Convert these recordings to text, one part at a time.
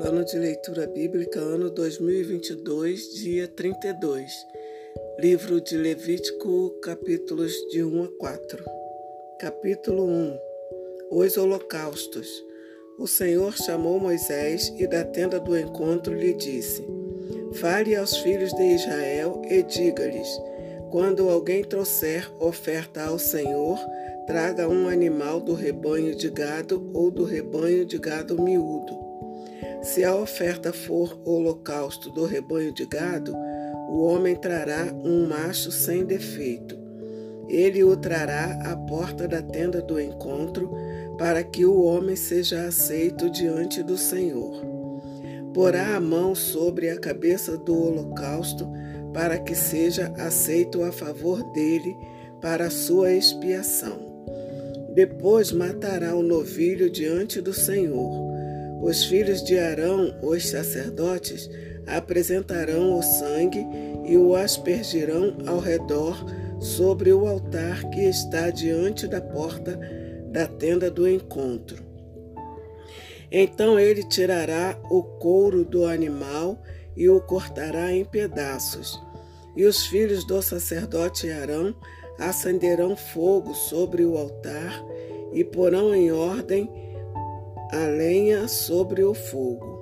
Plano de leitura bíblica, ano 2022, dia 32. Livro de Levítico, capítulos de 1 a 4. Capítulo 1 Os Holocaustos. O Senhor chamou Moisés e da tenda do encontro lhe disse: Fale aos filhos de Israel e diga-lhes: Quando alguém trouxer oferta ao Senhor, traga um animal do rebanho de gado ou do rebanho de gado miúdo se a oferta for holocausto do rebanho de gado, o homem trará um macho sem defeito. Ele o trará à porta da tenda do encontro, para que o homem seja aceito diante do Senhor. Porá a mão sobre a cabeça do holocausto, para que seja aceito a favor dele para sua expiação. Depois matará o novilho diante do Senhor. Os filhos de Arão, os sacerdotes, apresentarão o sangue e o aspergirão ao redor sobre o altar que está diante da porta da tenda do encontro. Então ele tirará o couro do animal e o cortará em pedaços. E os filhos do sacerdote Arão acenderão fogo sobre o altar e porão em ordem a lenha sobre o fogo.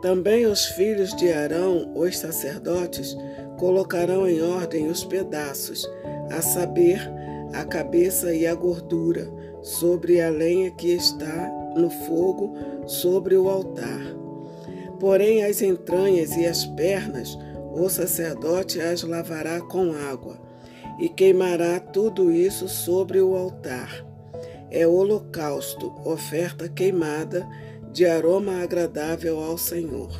Também os filhos de Arão, os sacerdotes, colocarão em ordem os pedaços, a saber, a cabeça e a gordura, sobre a lenha que está no fogo sobre o altar. Porém, as entranhas e as pernas, o sacerdote as lavará com água e queimará tudo isso sobre o altar é holocausto, oferta queimada de aroma agradável ao Senhor.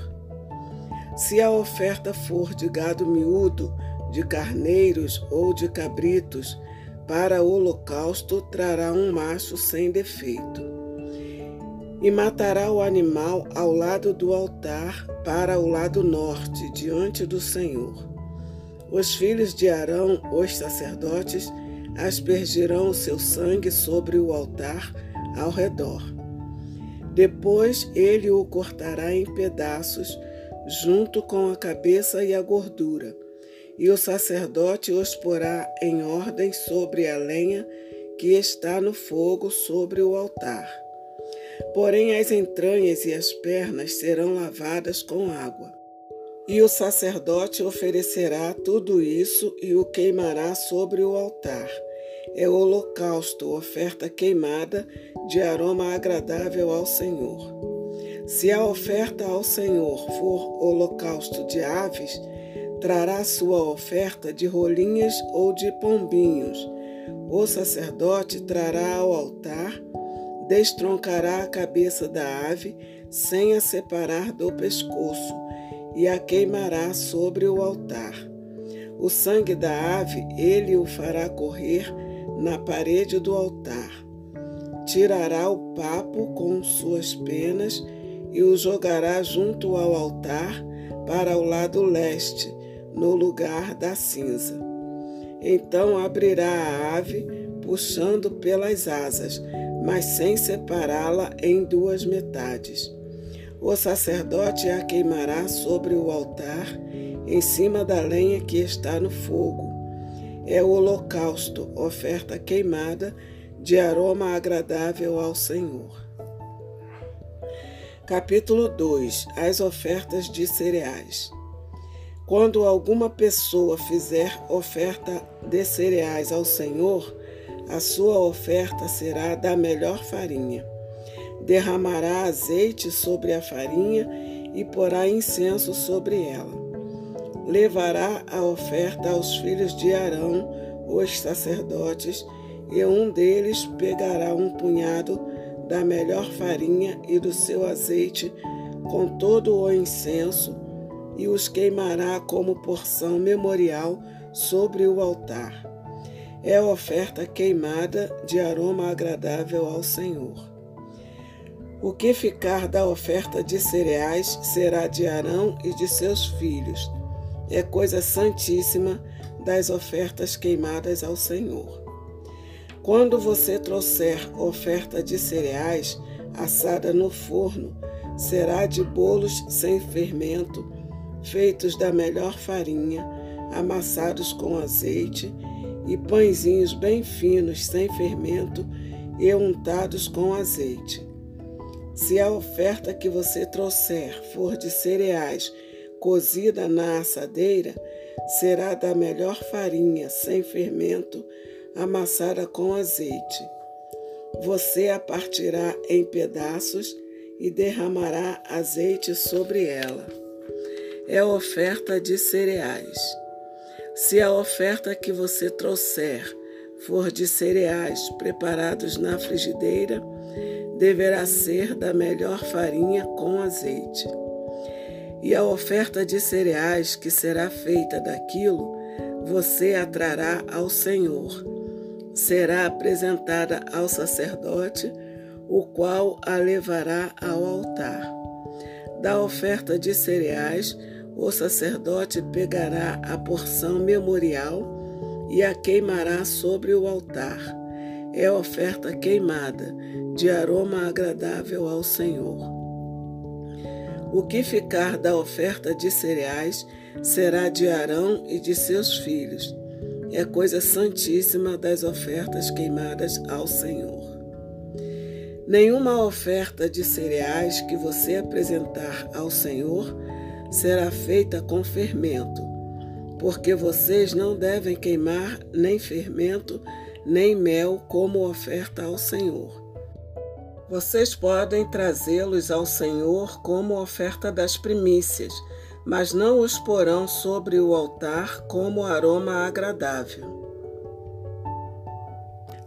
Se a oferta for de gado miúdo, de carneiros ou de cabritos, para o holocausto trará um macho sem defeito. E matará o animal ao lado do altar, para o lado norte, diante do Senhor. Os filhos de Arão, os sacerdotes, aspergirão o seu sangue sobre o altar ao redor. Depois ele o cortará em pedaços, junto com a cabeça e a gordura, e o sacerdote os porá em ordem sobre a lenha que está no fogo sobre o altar. Porém, as entranhas e as pernas serão lavadas com água. E o sacerdote oferecerá tudo isso e o queimará sobre o altar. É o holocausto, oferta queimada de aroma agradável ao Senhor. Se a oferta ao Senhor for holocausto de aves, trará sua oferta de rolinhas ou de pombinhos. O sacerdote trará ao altar, destroncará a cabeça da ave sem a separar do pescoço e a queimará sobre o altar. O sangue da ave ele o fará correr na parede do altar. Tirará o papo com suas penas e o jogará junto ao altar para o lado leste, no lugar da cinza. Então abrirá a ave, puxando pelas asas, mas sem separá-la em duas metades o sacerdote a queimará sobre o altar, em cima da lenha que está no fogo. É o holocausto, oferta queimada de aroma agradável ao Senhor. Capítulo 2 As ofertas de cereais. Quando alguma pessoa fizer oferta de cereais ao Senhor, a sua oferta será da melhor farinha derramará azeite sobre a farinha e porá incenso sobre ela. Levará a oferta aos filhos de Arão, os sacerdotes, e um deles pegará um punhado da melhor farinha e do seu azeite com todo o incenso e os queimará como porção memorial sobre o altar. É oferta queimada de aroma agradável ao Senhor. O que ficar da oferta de cereais será de Arão e de seus filhos. É coisa santíssima das ofertas queimadas ao Senhor. Quando você trouxer oferta de cereais assada no forno, será de bolos sem fermento, feitos da melhor farinha, amassados com azeite, e pãezinhos bem finos, sem fermento, e untados com azeite. Se a oferta que você trouxer for de cereais cozida na assadeira, será da melhor farinha, sem fermento, amassada com azeite. Você a partirá em pedaços e derramará azeite sobre ela. É oferta de cereais. Se a oferta que você trouxer for de cereais preparados na frigideira, deverá ser da melhor farinha com azeite. E a oferta de cereais que será feita daquilo, você a trará ao Senhor. Será apresentada ao sacerdote, o qual a levará ao altar. Da oferta de cereais, o sacerdote pegará a porção memorial e a queimará sobre o altar. É oferta queimada, de aroma agradável ao Senhor. O que ficar da oferta de cereais será de Arão e de seus filhos. É coisa santíssima das ofertas queimadas ao Senhor. Nenhuma oferta de cereais que você apresentar ao Senhor será feita com fermento, porque vocês não devem queimar nem fermento, nem mel como oferta ao Senhor. Vocês podem trazê-los ao Senhor como oferta das primícias, mas não os porão sobre o altar como aroma agradável.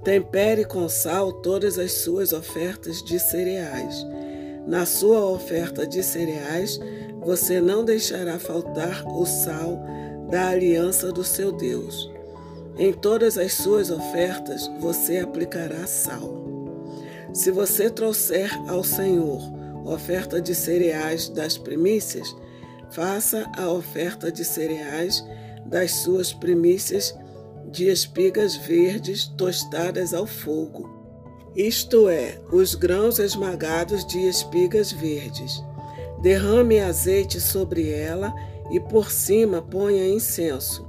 Tempere com sal todas as suas ofertas de cereais. Na sua oferta de cereais, você não deixará faltar o sal da aliança do seu Deus. Em todas as suas ofertas, você aplicará sal. Se você trouxer ao Senhor oferta de cereais das primícias, faça a oferta de cereais das suas primícias de espigas verdes tostadas ao fogo, isto é, os grãos esmagados de espigas verdes. Derrame azeite sobre ela e por cima ponha incenso.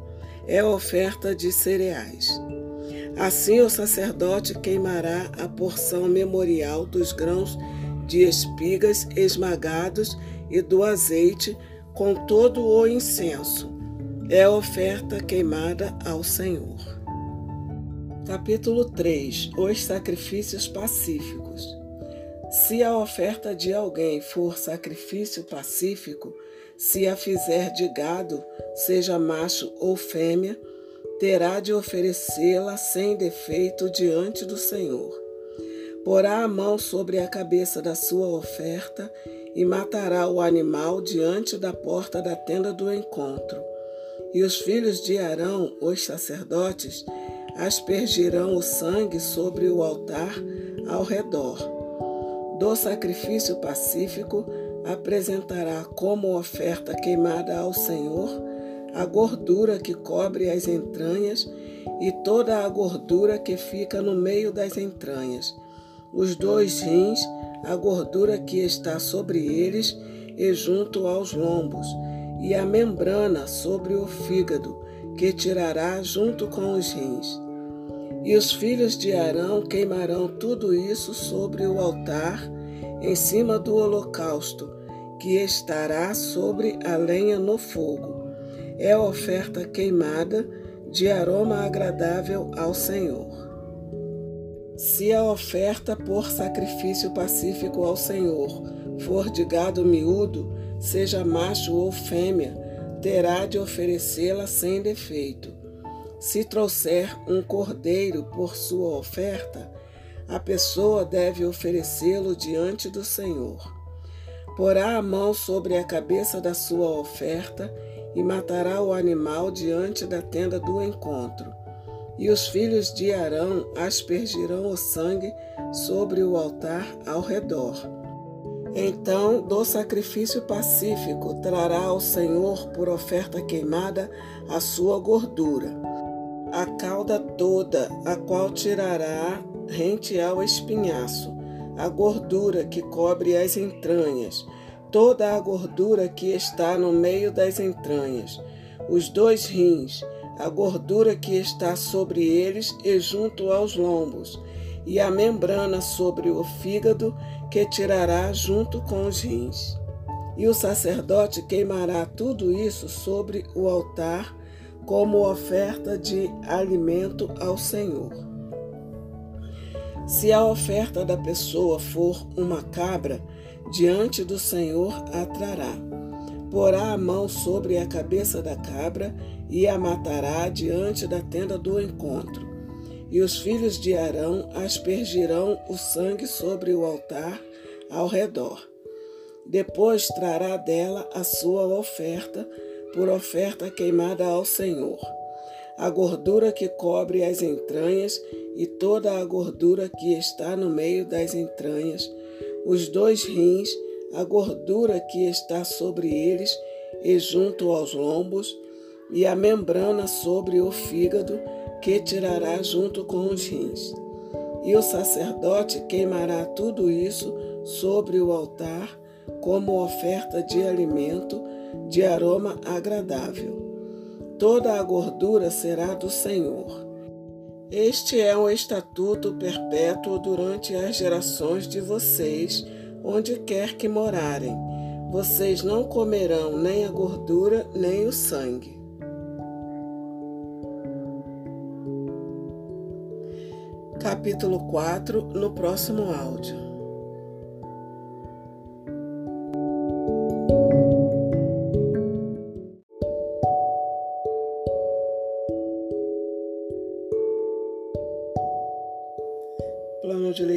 É oferta de cereais. Assim o sacerdote queimará a porção memorial dos grãos de espigas esmagados e do azeite com todo o incenso. É oferta queimada ao Senhor. Capítulo 3 Os sacrifícios pacíficos. Se a oferta de alguém for sacrifício pacífico, se a fizer de gado, seja macho ou fêmea, terá de oferecê-la sem defeito diante do Senhor. Porá a mão sobre a cabeça da sua oferta e matará o animal diante da porta da tenda do encontro. E os filhos de Arão, os sacerdotes, aspergirão o sangue sobre o altar ao redor. Do sacrifício pacífico apresentará como oferta queimada ao Senhor a gordura que cobre as entranhas e toda a gordura que fica no meio das entranhas, os dois rins, a gordura que está sobre eles e junto aos lombos, e a membrana sobre o fígado, que tirará junto com os rins. E os filhos de Arão queimarão tudo isso sobre o altar, em cima do holocausto, que estará sobre a lenha no fogo é oferta queimada de aroma agradável ao Senhor. Se a oferta por sacrifício pacífico ao Senhor for de gado miúdo, seja macho ou fêmea, terá de oferecê-la sem defeito. Se trouxer um cordeiro por sua oferta, a pessoa deve oferecê-lo diante do Senhor. Porá a mão sobre a cabeça da sua oferta e matará o animal diante da tenda do encontro. E os filhos de Arão aspergirão o sangue sobre o altar ao redor. Então, do sacrifício pacífico trará ao Senhor por oferta queimada a sua gordura, a cauda toda, a qual tirará rente ao espinhaço, a gordura que cobre as entranhas, toda a gordura que está no meio das entranhas, os dois rins, a gordura que está sobre eles e junto aos lombos, e a membrana sobre o fígado que tirará junto com os rins. E o sacerdote queimará tudo isso sobre o altar como oferta de alimento ao Senhor. Se a oferta da pessoa for uma cabra, diante do Senhor a trará. Porá a mão sobre a cabeça da cabra e a matará diante da tenda do encontro. E os filhos de Arão aspergirão o sangue sobre o altar ao redor. Depois trará dela a sua oferta, por oferta queimada ao Senhor. A gordura que cobre as entranhas e toda a gordura que está no meio das entranhas, os dois rins, a gordura que está sobre eles e junto aos lombos, e a membrana sobre o fígado, que tirará junto com os rins. E o sacerdote queimará tudo isso sobre o altar, como oferta de alimento de aroma agradável. Toda a gordura será do Senhor. Este é um estatuto perpétuo durante as gerações de vocês, onde quer que morarem. Vocês não comerão nem a gordura nem o sangue. Capítulo 4 no próximo áudio.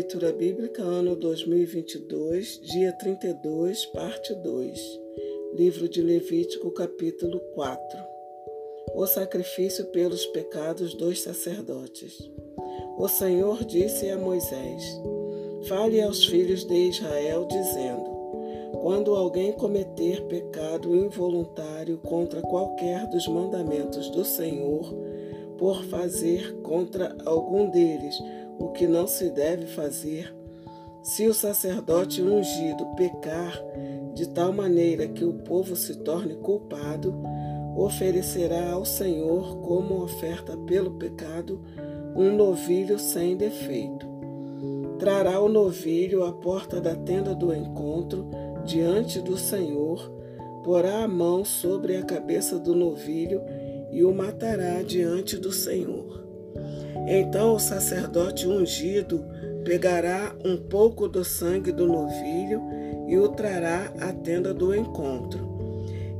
Leitura Bíblica, ano 2022, dia 32, parte 2. Livro de Levítico, capítulo 4. O sacrifício pelos pecados dos sacerdotes. O Senhor disse a Moisés: Fale aos filhos de Israel, dizendo: Quando alguém cometer pecado involuntário contra qualquer dos mandamentos do Senhor, por fazer contra algum deles o que não se deve fazer, se o sacerdote ungido pecar de tal maneira que o povo se torne culpado, oferecerá ao Senhor como oferta pelo pecado um novilho sem defeito. Trará o novilho à porta da tenda do encontro, diante do Senhor, porá a mão sobre a cabeça do novilho e o matará diante do Senhor. Então o sacerdote ungido pegará um pouco do sangue do novilho e o trará à tenda do encontro.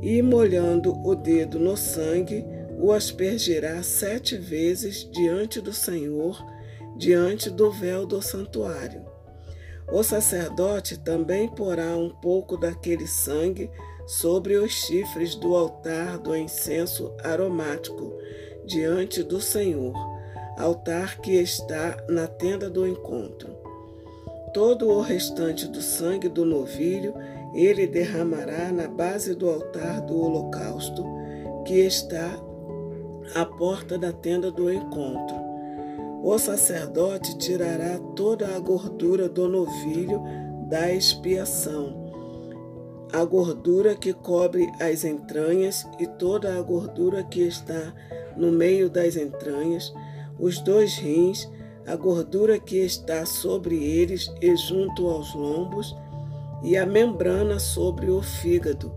E molhando o dedo no sangue, o aspergirá sete vezes diante do Senhor, diante do véu do santuário. O sacerdote também porá um pouco daquele sangue sobre os chifres do altar do incenso aromático, diante do Senhor, altar que está na tenda do encontro. Todo o restante do sangue do novilho ele derramará na base do altar do holocausto, que está à porta da tenda do encontro. O sacerdote tirará toda a gordura do novilho da expiação, a gordura que cobre as entranhas e toda a gordura que está no meio das entranhas, os dois rins, a gordura que está sobre eles e junto aos lombos, e a membrana sobre o fígado,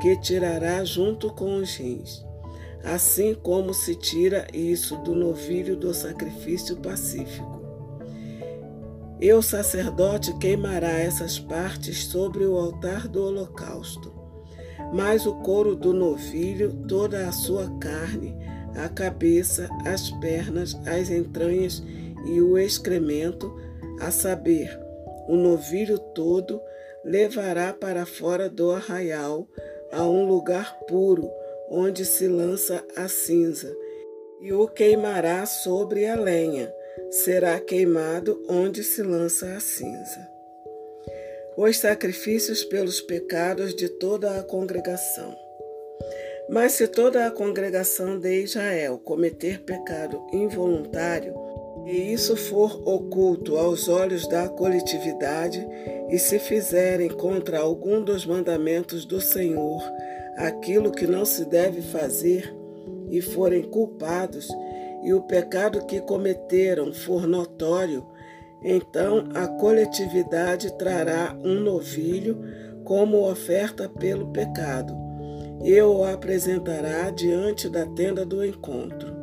que tirará junto com os rins assim como se tira isso do novilho do sacrifício pacífico. E o sacerdote queimará essas partes sobre o altar do holocausto. Mas o couro do novilho, toda a sua carne, a cabeça, as pernas, as entranhas e o excremento, a saber, o novilho todo, levará para fora do arraial a um lugar puro, onde se lança a cinza, e o queimará sobre a lenha, será queimado onde se lança a cinza. Os sacrifícios pelos pecados de toda a congregação. Mas se toda a congregação de Israel cometer pecado involuntário, e isso for oculto aos olhos da coletividade, e se fizerem contra algum dos mandamentos do Senhor aquilo que não se deve fazer, e forem culpados, e o pecado que cometeram for notório, então a coletividade trará um novilho como oferta pelo pecado, e o apresentará diante da tenda do encontro.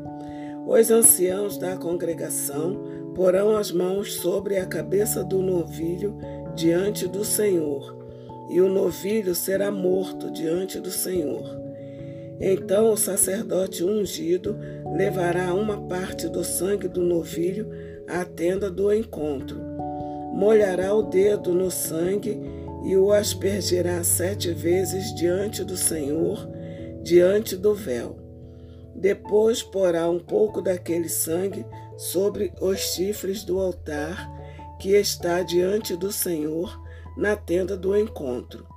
Os anciãos da congregação porão as mãos sobre a cabeça do novilho diante do Senhor, e o novilho será morto diante do Senhor. Então o sacerdote ungido levará uma parte do sangue do novilho à tenda do encontro. Molhará o dedo no sangue e o aspergirá sete vezes diante do Senhor, diante do véu. Depois porá um pouco daquele sangue sobre os chifres do altar que está diante do Senhor na tenda do encontro.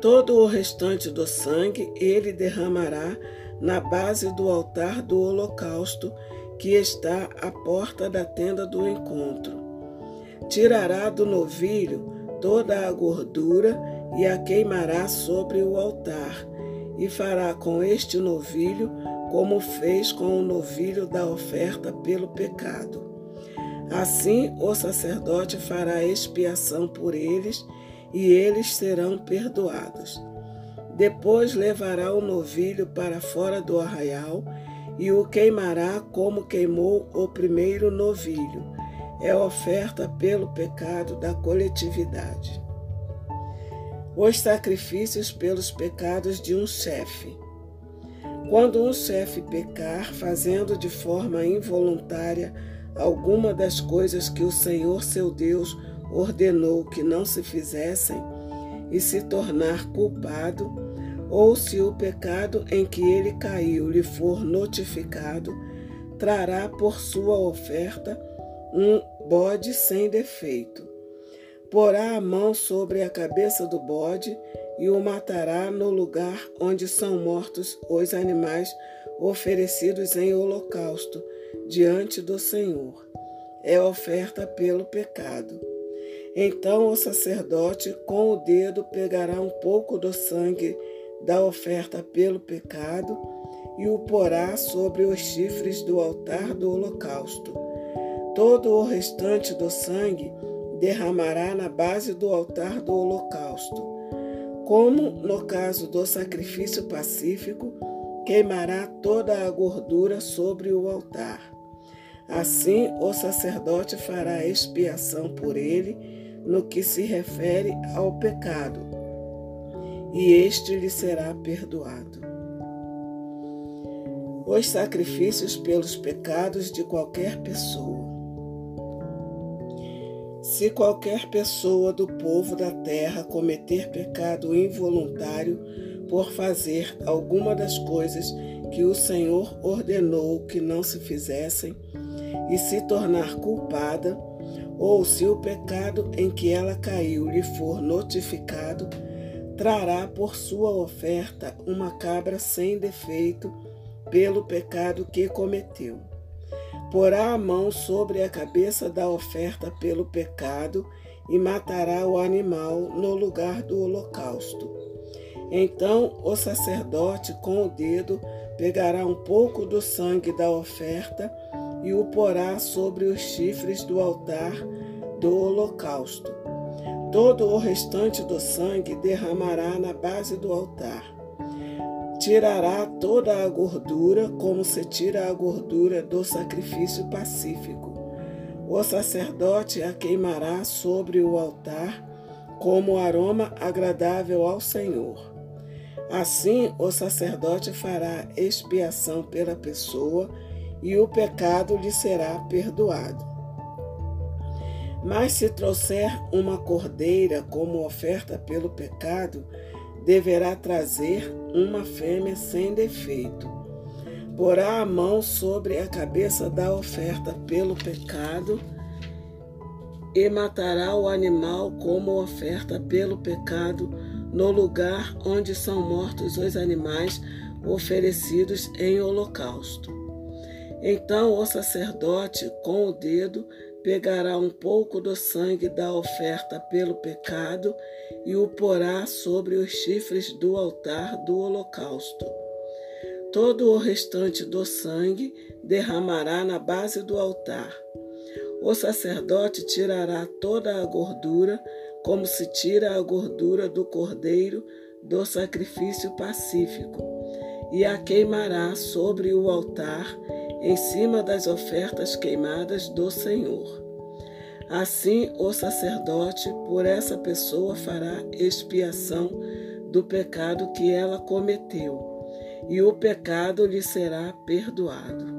Todo o restante do sangue ele derramará na base do altar do holocausto que está à porta da tenda do encontro. Tirará do novilho toda a gordura e a queimará sobre o altar, e fará com este novilho como fez com o novilho da oferta pelo pecado. Assim o sacerdote fará expiação por eles e eles serão perdoados. Depois levará o novilho para fora do arraial e o queimará como queimou o primeiro novilho. É oferta pelo pecado da coletividade. Os sacrifícios pelos pecados de um chefe. Quando um chefe pecar, fazendo de forma involuntária alguma das coisas que o Senhor seu Deus ordenou que não se fizessem e se tornar culpado, ou se o pecado em que ele caiu lhe for notificado, trará por sua oferta um bode sem defeito. Porá a mão sobre a cabeça do bode e o matará no lugar onde são mortos os animais oferecidos em holocausto diante do Senhor. É oferta pelo pecado. Então o sacerdote com o dedo pegará um pouco do sangue da oferta pelo pecado e o porá sobre os chifres do altar do holocausto. Todo o restante do sangue derramará na base do altar do holocausto. Como no caso do sacrifício pacífico, queimará toda a gordura sobre o altar. Assim, o sacerdote fará expiação por ele no que se refere ao pecado, e este lhe será perdoado. Os sacrifícios pelos pecados de qualquer pessoa. Se qualquer pessoa do povo da terra cometer pecado involuntário por fazer alguma das coisas que o Senhor ordenou que não se fizessem e se tornar culpada, ou se o pecado em que ela caiu lhe for notificado, trará por sua oferta uma cabra sem defeito pelo pecado que cometeu. Porá a mão sobre a cabeça da oferta pelo pecado e matará o animal no lugar do holocausto. Então o sacerdote com o dedo pegará um pouco do sangue da oferta e o porá sobre os chifres do altar do holocausto. Todo o restante do sangue derramará na base do altar. Tirará toda a gordura, como se tira a gordura do sacrifício pacífico. O sacerdote a queimará sobre o altar como aroma agradável ao Senhor. Assim, o sacerdote fará expiação pela pessoa e o pecado lhe será perdoado. Mas se trouxer uma cordeira como oferta pelo pecado, deverá trazer uma fêmea sem defeito. Porá a mão sobre a cabeça da oferta pelo pecado e matará o animal como oferta pelo pecado no lugar onde são mortos os animais oferecidos em holocausto. Então o sacerdote, com o dedo, pegará um pouco do sangue da oferta pelo pecado e o porá sobre os chifres do altar do holocausto. Todo o restante do sangue derramará na base do altar. O sacerdote tirará toda a gordura, como se tira a gordura do cordeiro do sacrifício pacífico, e a queimará sobre o altar em cima das ofertas queimadas do Senhor. Assim, o sacerdote por essa pessoa fará expiação do pecado que ela cometeu, e o pecado lhe será perdoado.